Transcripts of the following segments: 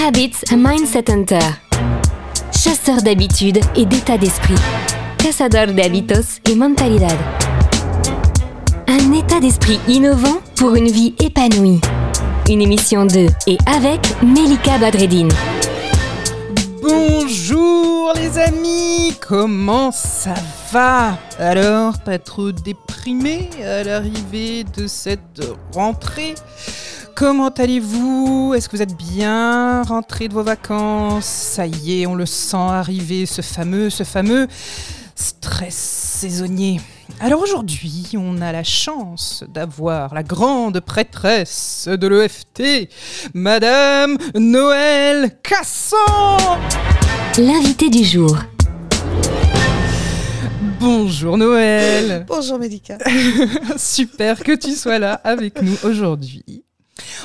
Habits a Mindset Hunter. Chasseur d'habitudes et d'état d'esprit. Cazador de hábitos y mentalidad. Un état d'esprit innovant pour une vie épanouie. Une émission de et avec Melika Badreddine. Bonjour les amis, comment ça va? Alors, pas trop déprimé à l'arrivée de cette rentrée? Comment allez-vous? Est-ce que vous êtes bien? Rentré de vos vacances? Ça y est, on le sent arriver, ce fameux, ce fameux stress saisonnier. Alors aujourd'hui, on a la chance d'avoir la grande prêtresse de l'EFT, Madame Noël Casson L'invité du jour. Bonjour Noël Bonjour Médica. Super que tu sois là avec nous aujourd'hui.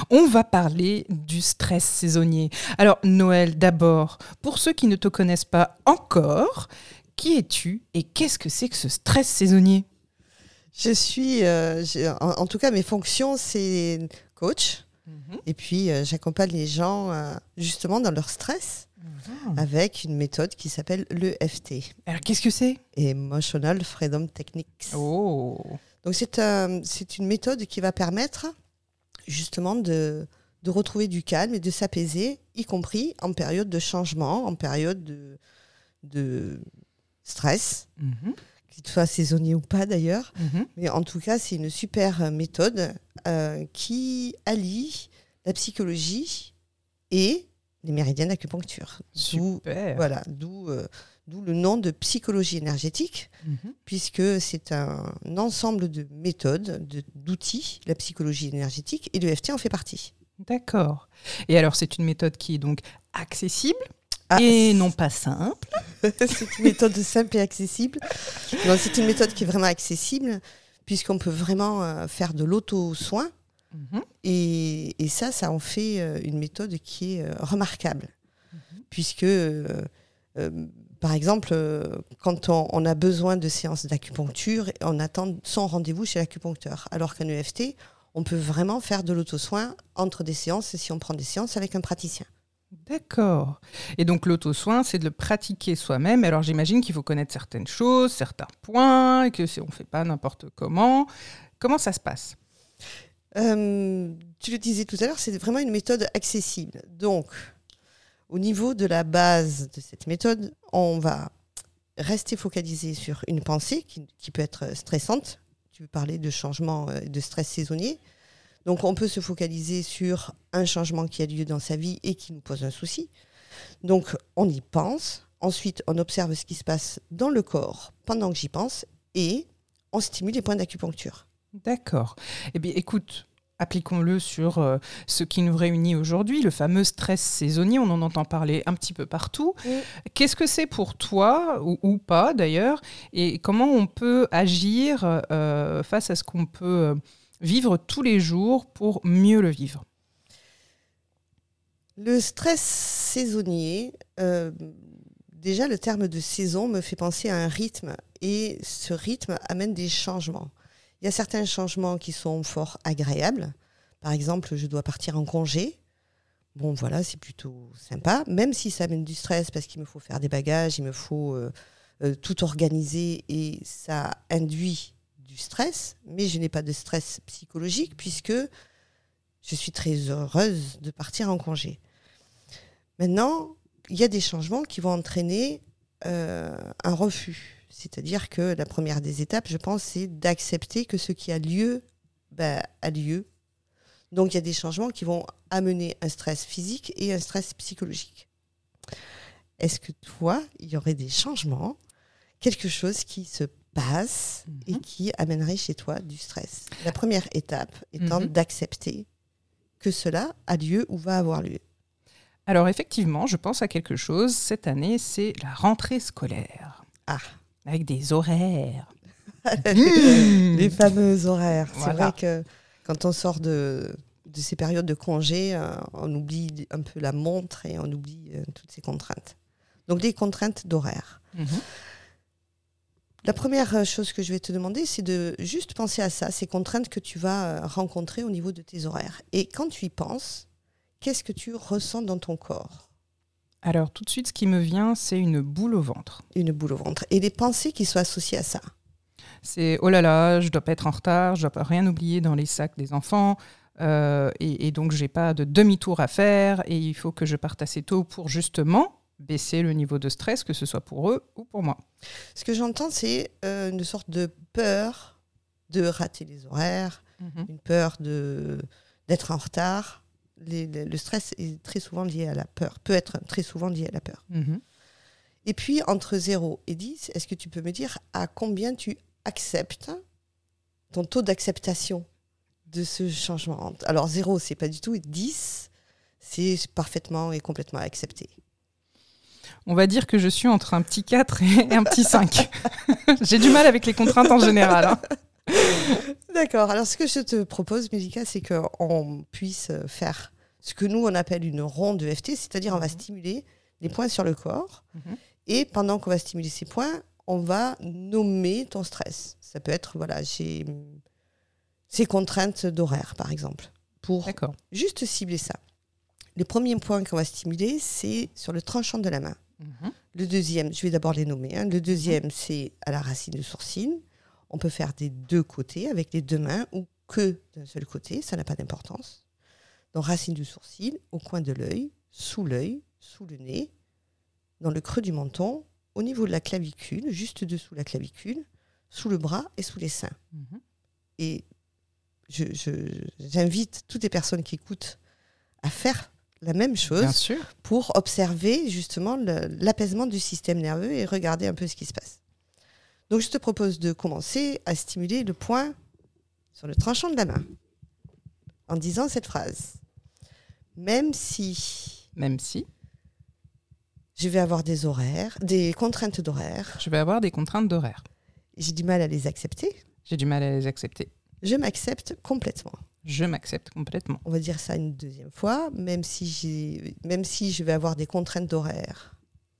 On va parler du stress saisonnier. Alors Noël, d'abord, pour ceux qui ne te connaissent pas encore, qui es-tu et qu'est-ce que c'est que ce stress saisonnier? Je suis, euh, en, en tout cas, mes fonctions, c'est coach. Mhm. Et puis, euh, j'accompagne les gens euh, justement dans leur stress avec une méthode qui s'appelle l'EFT, Alors qu'est-ce que c'est? Emotional Freedom Techniques. Oh Donc, c'est un- c'est une méthode qui va permettre justement de, de retrouver du calme et de s'apaiser, y compris en période de changement, en période de, de stress, Mhm, qu'il soit saisonnier ou pas d'ailleurs. mhm. Mais en tout cas, c'est une super méthode euh, qui allie la psychologie et les méridiens d'acupuncture. Super voilà, d'où euh, d'où le nom de psychologie énergétique, Mhm. puisque c'est un ensemble de méthodes, de- d'outils, la psychologie énergétique, et l'EFT en fait partie. D'accord. Et alors c'est une méthode qui est donc accessible Ah, et non pas simple. c'est une méthode simple et accessible. Non, c'est une méthode qui est vraiment accessible, puisqu'on peut vraiment euh, faire de l'auto-soin. Mhm. Et, et ça, ça en fait euh, une méthode qui est euh, remarquable. Puisque, euh, euh, par exemple, euh, quand on, on a besoin de séances d'acupuncture, on attend son rendez-vous chez l'acupuncteur. Alors qu'un EFT, on peut vraiment faire de l'auto-soin entre des séances si on prend des séances avec un praticien. D'accord. Et donc l'auto-soin, c'est de le pratiquer soi-même. Alors j'imagine qu'il faut connaître certaines choses, certains points, et que si on ne fait pas n'importe comment. Comment ça se passe? Euh, tu le disais tout à l'heure, c'est vraiment une méthode accessible. Donc, au niveau de la base de cette méthode, on va rester focalisé sur une pensée qui, peut être stressante. Tu parlais de changement euh, de stress saisonnier. Donc, on peut se focaliser sur un changement qui a lieu dans sa vie et qui nous pose un souci. Donc, on y pense. Ensuite, on observe ce qui se passe dans le corps pendant que j'y pense et on stimule les points d'acupuncture. D'accord. Eh bien écoute, appliquons-le sur euh, ce qui nous réunit aujourd'hui, le fameux stress saisonnier. On en entend parler un petit peu partout. Qu'est-ce que c'est pour toi, ou, ou pas d'ailleurs, et comment on peut agir euh, face à ce qu'on peut euh, vivre tous les jours pour mieux le vivre? Le stress saisonnier, euh, déjà le terme de saison me fait penser à un rythme et ce rythme amène des changements. Il y a certains changements qui sont fort agréables. Par exemple, je dois partir en congé. Bon, voilà, c'est plutôt sympa, même si ça amène du stress parce qu'il me faut faire des bagages, il me faut euh, euh, tout organiser et ça induit du stress, mais je n'ai pas de stress psychologique puisque je suis très heureuse de partir en congé. Maintenant, il y a des changements qui vont entraîner euh, un refus. C'est-à-dire que la première des étapes, je pense, c'est d'accepter que ce qui a lieu ben, a lieu. Donc il y a des changements qui vont amener un stress physique et un stress psychologique. Est-ce que toi, il y aurait des changements, quelque chose qui se passe et Mhm. qui amènerait chez toi du stress? La première étape étant Mhm. d'accepter que cela a lieu ou va avoir lieu. Alors effectivement, je pense à quelque chose. Cette année, c'est la rentrée scolaire. Ah. Avec des horaires. les fameux horaires. C'est Voilà. vrai que quand on sort de, de ces périodes de congé, euh, on oublie un peu la montre et on oublie euh, toutes ces contraintes. Donc des contraintes d'horaire. Mhm. La première euh, chose que je vais te demander, c'est de juste penser à ça, ces contraintes que tu vas rencontrer au niveau de tes horaires. Et quand tu y penses, qu'est-ce que tu ressens dans ton corps? Alors tout de suite, ce qui me vient, c'est une boule au ventre. Une boule au ventre. Et les pensées qui sont associées à ça C'est oh là là, je dois pas être en retard, je dois pas rien oublier dans les sacs des enfants. euh, et, et donc j'ai pas de demi-tour à faire et il faut que je parte assez tôt pour justement baisser le niveau de stress, que ce soit pour eux ou pour moi. Ce que j'entends, c'est euh, une sorte de peur de rater les horaires, une peur de d'être en retard. Les- les- le stress est très souvent lié à la peur, peut être très souvent lié à la peur. Mhm. Et puis, entre 0 et 10, est-ce que tu peux me dire à combien tu acceptes ton taux d'acceptation de ce changement Alors, 0, c'est pas du tout, et 10, c'est parfaitement et complètement accepté. On va dire que je suis entre un petit 4 et un petit 5. j'ai du mal avec les contraintes en général. hein. D'accord. Alors, ce que je te propose, Mélika, c'est qu'on puisse faire ce que nous, on appelle une ronde de FT, c'est-à-dire on va stimuler les points sur le corps. Mhm. Et pendant qu'on va stimuler ces points, on va nommer ton stress. Ça peut être, voilà, j'ai ces contraintes d'horaire, par exemple, pour juste cibler ça. Le premier point qu'on va stimuler, c'est sur le tranchant de la main. Mhm. Le deuxième, je vais d'abord les nommer. hein. Le deuxième, c'est à la racine du sourcil. On peut faire des deux côtés avec les deux mains ou que d'un seul côté, ça n'a pas d'importance. Donc racine du sourcil, au coin de l'œil, sous l'œil, sous le nez, dans le creux du menton, au niveau de la clavicule, juste dessous la clavicule, sous le bras et sous les seins. Mhm. Et je- je- j'invite toutes les personnes qui écoutent à faire la même chose sûr. pour observer justement l'apaisement du système nerveux et regarder un peu ce qui se passe. Donc je te propose de commencer à stimuler le point sur le tranchant de la main en disant cette phrase. Même si Même si je vais avoir des horaires, des contraintes d'horaire, je vais avoir des contraintes d'horaire. j'ai du mal à les accepter, J'ai du mal à les accepter. je m'accepte complètement. Je m'accepte complètement. On va dire ça une deuxième fois, même si, même si je vais avoir des contraintes d'horaire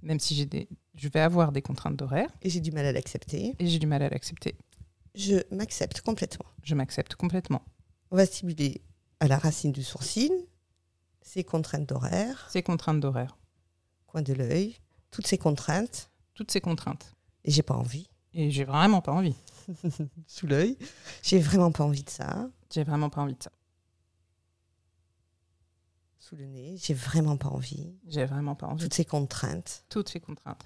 Même si j'ai des... je vais avoir des contraintes d'horaire et j'ai du mal à l'accepter, et j'ai du mal à l'accepter. je m'accepte complètement. Je m'accepte complètement. On va stimuler à la racine du sourcil, ces contraintes d'horaire, Ces contraintes d'horaire. coin de l'œil, toutes ces contraintes, Toutes ces contraintes. et j'ai pas envie. Et j'ai vraiment pas envie. Sous l'œil, j'ai vraiment pas envie de ça. J'ai vraiment pas envie de ça. Sous le nez, j'ai vraiment pas envie. J'ai vraiment pas envie. Toutes ces contraintes, Toutes ces contraintes.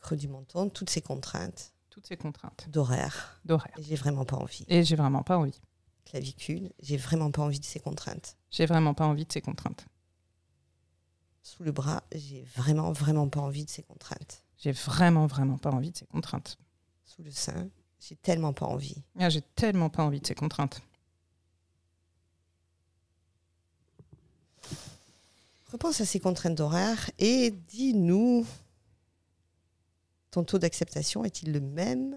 creux du menton, toutes ces contraintes Toutes ces contraintes d'horaire, d'horaire. j'ai vraiment pas envie. Et j'ai vraiment pas envie. Clavicule, j'ai vraiment pas envie de ces contraintes. J'ai vraiment pas envie de ces contraintes. Sous le bras, j'ai vraiment, vraiment pas envie de ces contraintes. J'ai vraiment, vraiment pas envie de ces contraintes. Sous le sein, j'ai tellement pas envie. Ah, j'ai tellement pas envie de ces contraintes. Repense à ces contraintes d'horaire et dis-nous, ton taux d'acceptation est-il le même?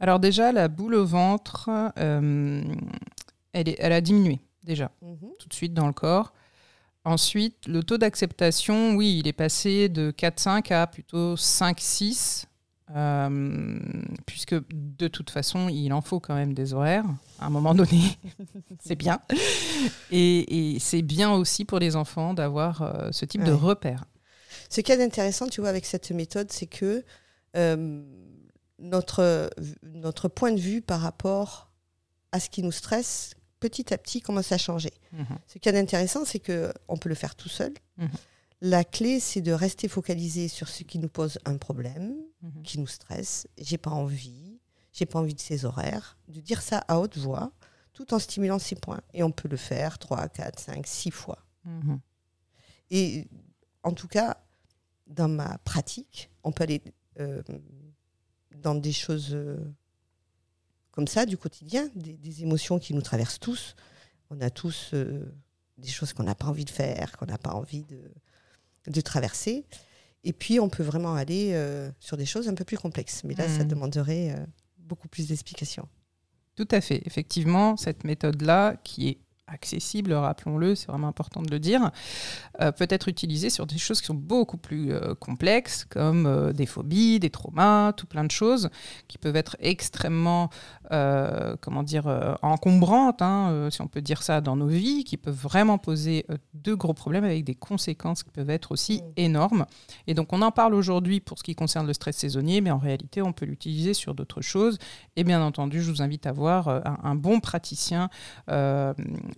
Alors déjà, la boule au ventre, euh, elle, est- elle a diminué déjà, Mhm. tout de suite dans le corps. Ensuite, le taux d'acceptation, oui, il est passé de 4-5 à plutôt 5-6, euh, puisque de toute façon, il en faut quand même des horaires à un moment donné. c'est bien. Et, et c'est bien aussi pour les enfants d'avoir euh, ce type de repères. Ce qu'il y a d'intéressant, tu vois, avec cette méthode, c'est que euh, notre, notre point de vue par rapport à ce qui nous stresse, petit à petit, commence à changer. Mhm. Ce qu'il y a d'intéressant, c'est qu'on peut le faire tout seul. Mhm. La clé, c'est de rester focalisé sur ce qui nous pose un problème, Mhm. qui nous stresse. J'ai pas envie, j'ai pas envie de ces horaires. De dire ça à haute voix, tout en stimulant ces points. Et on peut le faire 3, 4, 5, 6 fois. Mhm. Et en tout cas, dans ma pratique, on peut aller euh, dans des choses euh, comme ça, du quotidien, des, des émotions qui nous traversent tous. On a tous euh, des choses qu'on n'a pas envie de faire, qu'on n'a pas envie de, de traverser. Et puis, on peut vraiment aller euh, sur des choses un peu plus complexes. Mais là, ça Mhm. demanderait euh, beaucoup plus d'explications. Tout à fait. Effectivement, cette méthode-là, qui est accessible, rappelons-le, c'est vraiment important de le dire, euh, peut être utilisée sur des choses qui sont beaucoup plus complexes, comme des phobies, des traumas, tout plein de choses qui peuvent être extrêmement comment dire, euh, encombrantes, hein, euh, si on peut dire ça, dans nos vies, qui peuvent vraiment poser de gros problèmes avec des conséquences qui peuvent être aussi mm. énormes. Et donc on en parle aujourd'hui pour ce qui concerne le stress saisonnier, mais en réalité on peut l'utiliser sur d'autres choses. Et bien entendu, je vous invite à voir un, un bon praticien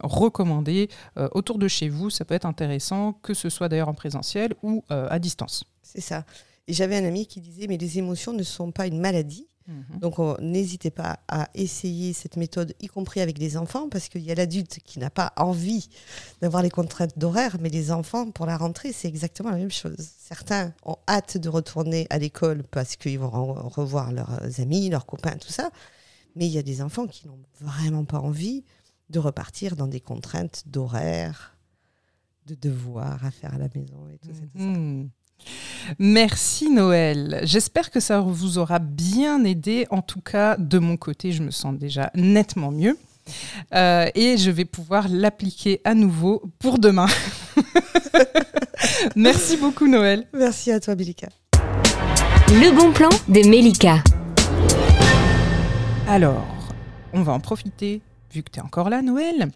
recommandé autour de chez vous. Ça peut être intéressant, que ce soit d'ailleurs en présentiel ou à distance. C'est ça. Et j'avais un ami qui disait, mais les émotions ne sont pas une maladie. Mhm. Donc n'hésitez pas à essayer cette méthode, y compris avec les enfants, parce qu'il y a l'adulte qui n'a pas envie d'avoir les contraintes d'horaire, mais les enfants, pour la rentrée, c'est exactement la même chose. Certains ont hâte de retourner à l'école parce qu'ils vont revoir leurs amis, leurs copains, tout ça. Mais il y a des enfants qui n'ont vraiment pas envie de repartir dans des contraintes d'horaire, de devoirs à faire à la maison et tout ça. Mhm. Merci Noël. J'espère que ça vous aura bien aidé. En tout cas, de mon côté, je me sens déjà nettement mieux. Euh, et je vais pouvoir l'appliquer à nouveau pour demain. Merci beaucoup Noël. Merci à toi Mélika. Le bon plan de Mélika. Alors, on va en profiter que tu es encore là, Noël,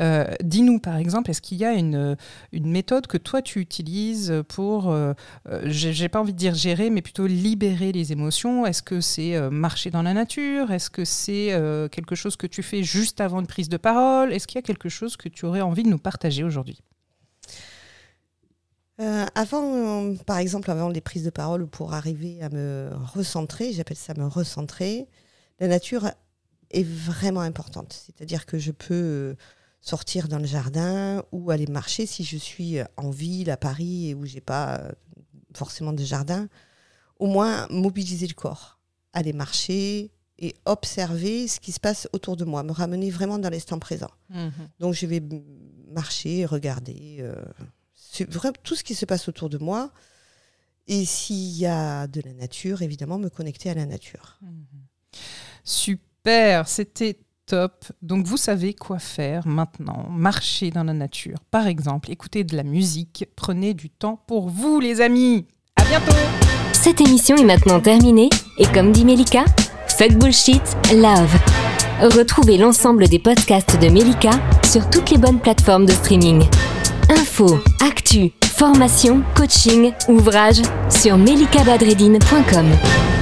euh, dis-nous par exemple, est-ce qu'il y a une, méthode que toi tu utilises pour, euh, euh, j'ai pas envie de dire gérer, mais plutôt libérer les émotions? Est-ce que c'est marcher dans la nature? Est-ce que c'est quelque chose que tu fais juste avant une prise de parole? Est-ce qu'il y a quelque chose que tu aurais envie de nous partager aujourd'hui? Avant, par exemple, avant les prises de parole, pour arriver à me recentrer, j'appelle ça me recentrer, la nature est vraiment importante. C'est-à-dire que je peux euh, sortir dans le jardin ou aller marcher si je suis en ville, à Paris, et où j'ai pas euh, forcément de jardin. Au moins, mobiliser le corps, aller marcher et observer ce qui se passe autour de moi, me ramener vraiment dans l'instant présent. Mhm. Donc, je vais marcher, regarder euh, tout ce qui se passe autour de moi. Et s'il y a de la nature, évidemment, me connecter à la nature. Mhm. Super c'était top. Donc vous savez quoi faire maintenant. Marcher dans la nature, par exemple, écouter de la musique. Prenez du temps pour vous, les amis. À bientôt. Cette émission est maintenant terminée et comme dit Melika, fuck bullshit, love. Retrouvez l'ensemble des podcasts de Melika sur toutes les bonnes plateformes de streaming. Info, actu, formation, coaching, ouvrages sur melikabadredine.com.